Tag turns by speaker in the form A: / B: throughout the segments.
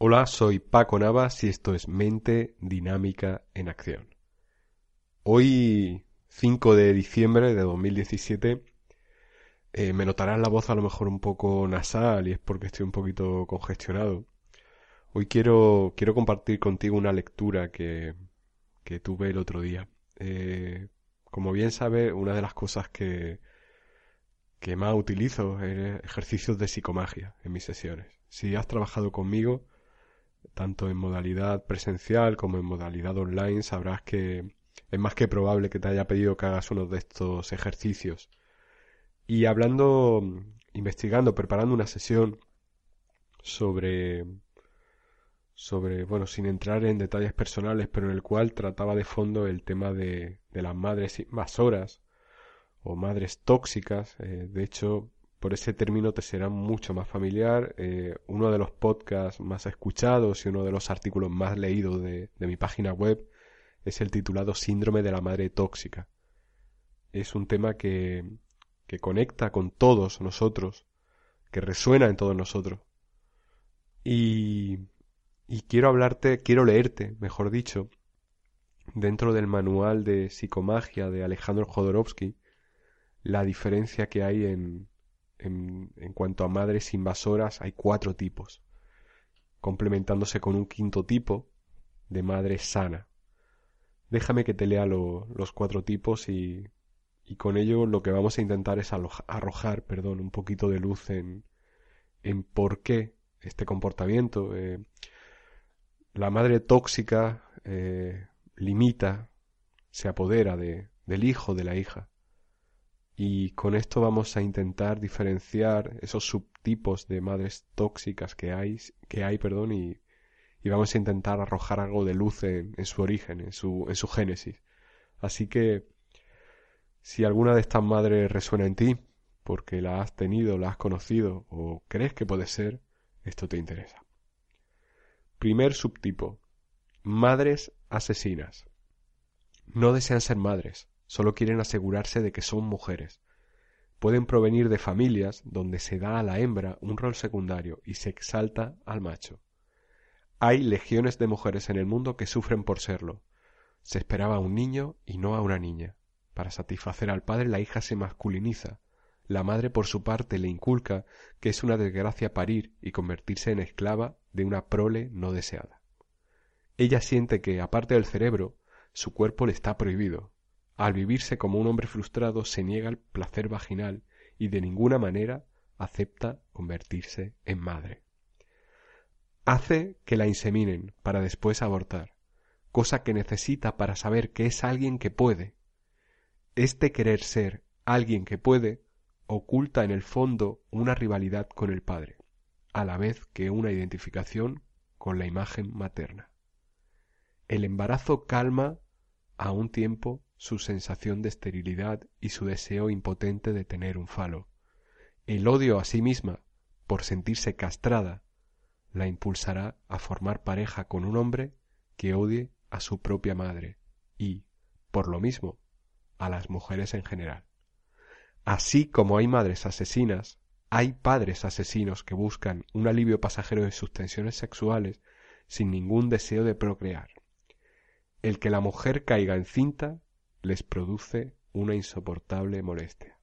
A: Hola, soy Paco Navas y esto es Mente Dinámica en Acción. Hoy, 5 de diciembre de 2017, eh, me notarás la voz a lo mejor un poco nasal y es porque estoy un poquito congestionado. Hoy quiero, quiero compartir contigo una lectura que, que tuve el otro día. Eh, como bien sabes, una de las cosas que, que más utilizo es ejercicios de psicomagia en mis sesiones. Si has trabajado conmigo, tanto en modalidad presencial como en modalidad online, sabrás que es más que probable que te haya pedido que hagas uno de estos ejercicios. Y hablando, investigando, preparando una sesión sobre, sobre, bueno, sin entrar en detalles personales, pero en el cual trataba de fondo el tema de, de las madres invasoras o madres tóxicas. Eh, de hecho, por ese término te será mucho más familiar. Eh, uno de los podcasts más escuchados y uno de los artículos más leídos de, mi página web es el titulado Síndrome de la Madre Tóxica. Es un tema que, que conecta con todos nosotros, que resuena en todos nosotros. Y, y quiero hablarte, quiero leerte, mejor dicho, dentro del manual de psicomagia de Alejandro Jodorowsky, la diferencia que hay en, en, cuanto a madres invasoras hay cuatro tipos, complementándose con un quinto tipo de madre sana. Déjame que te lea los cuatro tipos y, y, con ello lo que vamos a intentar es arrojar perdón, un poquito de luz en, en por qué este comportamiento. Eh, la madre tóxica eh, limita, se apodera de, del hijo, de la hija y con esto vamos a intentar diferenciar esos subtipos de madres tóxicas que hay, que hay perdón, y, vamos a intentar arrojar algo de luz en, en, su origen, en su, en su génesis. Así que si alguna de estas madres resuena en ti, porque la has tenido, la has conocido o crees que puede ser, esto te interesa. Primer subtipo. Madres asesinas. No desean ser madres, solo quieren asegurarse de que son mujeres. Pueden provenir de familias donde se da a la hembra un rol secundario y se exalta al macho. Hay legiones de mujeres en el mundo que sufren por serlo. Se esperaba a un niño y no a una niña. Para satisfacer al padre la hija se masculiniza. La madre por su parte le inculca que es una desgracia parir y convertirse en esclava de una prole no deseada. Ella siente que, aparte del cerebro, su cuerpo le está prohibido, al vivirse como un hombre frustrado se niega el placer vaginal y de ninguna manera acepta convertirse en madre. Hace que la inseminen para después abortar, cosa que necesita para saber que es alguien que puede. Este querer ser alguien que puede oculta en el fondo una rivalidad con el padre, a la vez que una identificación con la imagen materna. El embarazo calma a un tiempo su sensación de esterilidad y su deseo impotente de tener un falo. El odio a sí misma, por sentirse castrada, la impulsará a formar pareja con un hombre que odie a su propia madre y, por lo mismo, a las mujeres en general. Así como hay madres asesinas, hay padres asesinos que buscan un alivio pasajero de sus tensiones sexuales sin ningún deseo de procrear. El que la mujer caiga encinta les produce una insoportable molestia.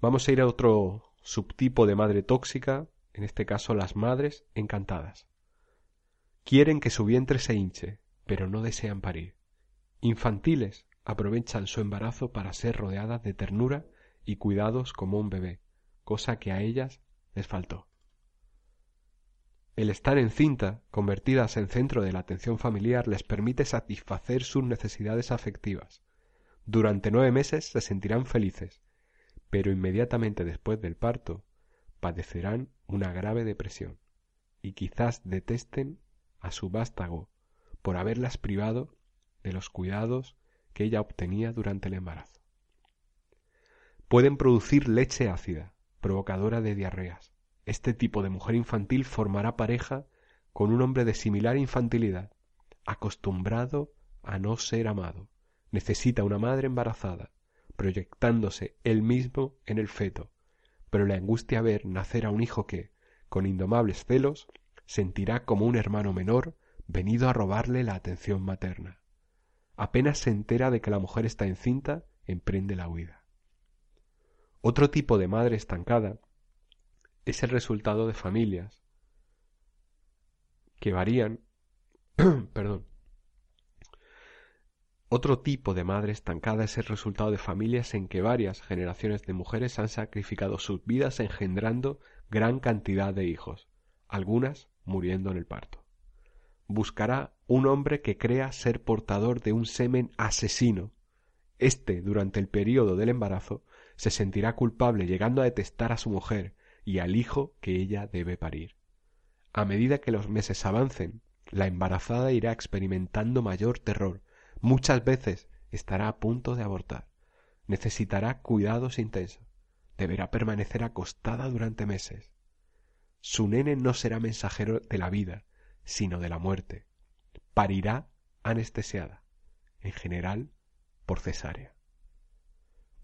A: Vamos a ir a otro subtipo de madre tóxica, en este caso las madres encantadas. Quieren que su vientre se hinche, pero no desean parir. Infantiles aprovechan su embarazo para ser rodeadas de ternura y cuidados como un bebé, cosa que a ellas les faltó. El estar encinta, convertidas en centro de la atención familiar, les permite satisfacer sus necesidades afectivas. Durante nueve meses se sentirán felices, pero inmediatamente después del parto padecerán una grave depresión y quizás detesten a su vástago por haberlas privado de los cuidados que ella obtenía durante el embarazo. Pueden producir leche ácida, provocadora de diarreas, este tipo de mujer infantil formará pareja con un hombre de similar infantilidad, acostumbrado a no ser amado. Necesita una madre embarazada, proyectándose él mismo en el feto, pero le angustia ver nacer a un hijo que, con indomables celos, sentirá como un hermano menor venido a robarle la atención materna. Apenas se entera de que la mujer está encinta, emprende la huida. Otro tipo de madre estancada es el resultado de familias que varían, perdón, otro tipo de madre estancada es el resultado de familias en que varias generaciones de mujeres han sacrificado sus vidas engendrando gran cantidad de hijos, algunas muriendo en el parto. Buscará un hombre que crea ser portador de un semen asesino. Este, durante el periodo del embarazo, se sentirá culpable llegando a detestar a su mujer y al hijo que ella debe parir. A medida que los meses avancen, la embarazada irá experimentando mayor terror Muchas veces estará a punto de abortar. Necesitará cuidados intensos. Deberá permanecer acostada durante meses. Su nene no será mensajero de la vida, sino de la muerte. Parirá anestesiada, en general por cesárea.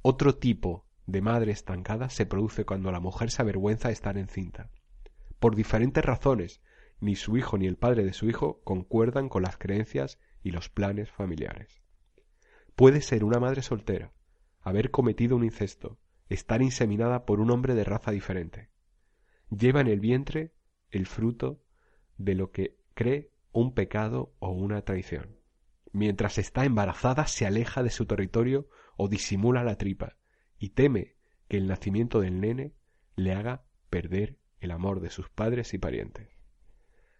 A: Otro tipo de madre estancada se produce cuando la mujer se avergüenza de estar encinta. Por diferentes razones, ni su hijo ni el padre de su hijo concuerdan con las creencias y los planes familiares. Puede ser una madre soltera, haber cometido un incesto, estar inseminada por un hombre de raza diferente. Lleva en el vientre el fruto de lo que cree un pecado o una traición. Mientras está embarazada se aleja de su territorio o disimula la tripa y teme que el nacimiento del nene le haga perder el amor de sus padres y parientes.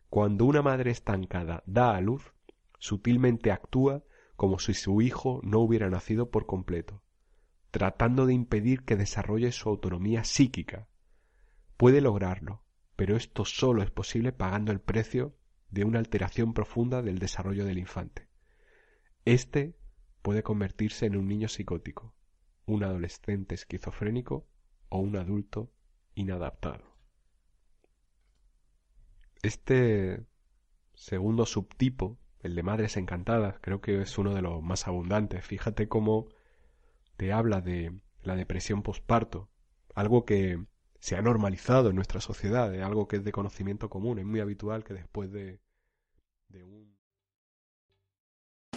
A: Cuando una madre estancada da a luz, sutilmente actúa como si su hijo no hubiera nacido por completo, tratando de impedir que desarrolle su autonomía psíquica. Puede lograrlo, pero esto solo es posible pagando el precio de una alteración profunda del desarrollo del infante. Este puede convertirse en un niño psicótico, un adolescente esquizofrénico o un adulto inadaptado. Este segundo subtipo el de Madres Encantadas, creo que es uno de los más abundantes. Fíjate cómo te habla de la depresión posparto, algo que se ha normalizado en nuestra sociedad, es algo que es de conocimiento común, es muy habitual que después de, de un...